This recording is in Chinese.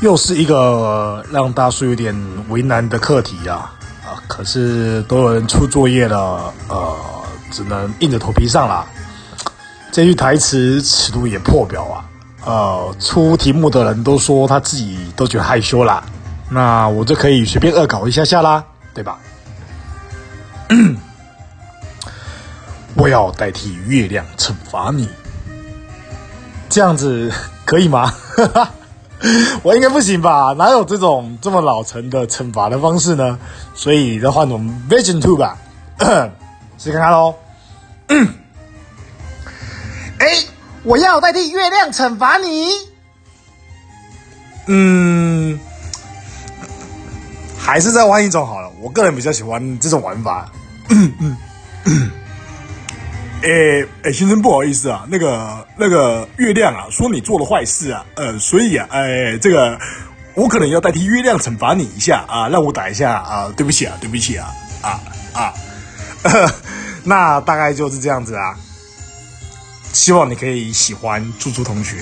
又是一个让大叔有点为难的课题啊啊！可是都有人出作业了，呃，只能硬着头皮上啦。这句台词尺度也破表啊！呃，出题目的人都说他自己都觉得害羞啦，那我就可以随便恶搞一下下啦，对吧？我要代替月亮惩罚你，这样子可以吗？我应该不行吧？哪有这种这么老成的惩罚的方式呢？所以再换种 Vision Two 吧，试看看喽。哎，我要代替月亮惩罚你。嗯，还是再换一种好了。我个人比较喜欢这种玩法。哎哎，先生不好意思啊，那个那个月亮啊，说你做了坏事啊，呃，所以啊，哎，这个我可能要代替月亮惩罚你一下啊，让我打一下啊，对不起啊，对不起啊，啊啊，那大概就是这样子啊，希望你可以喜欢猪猪同学。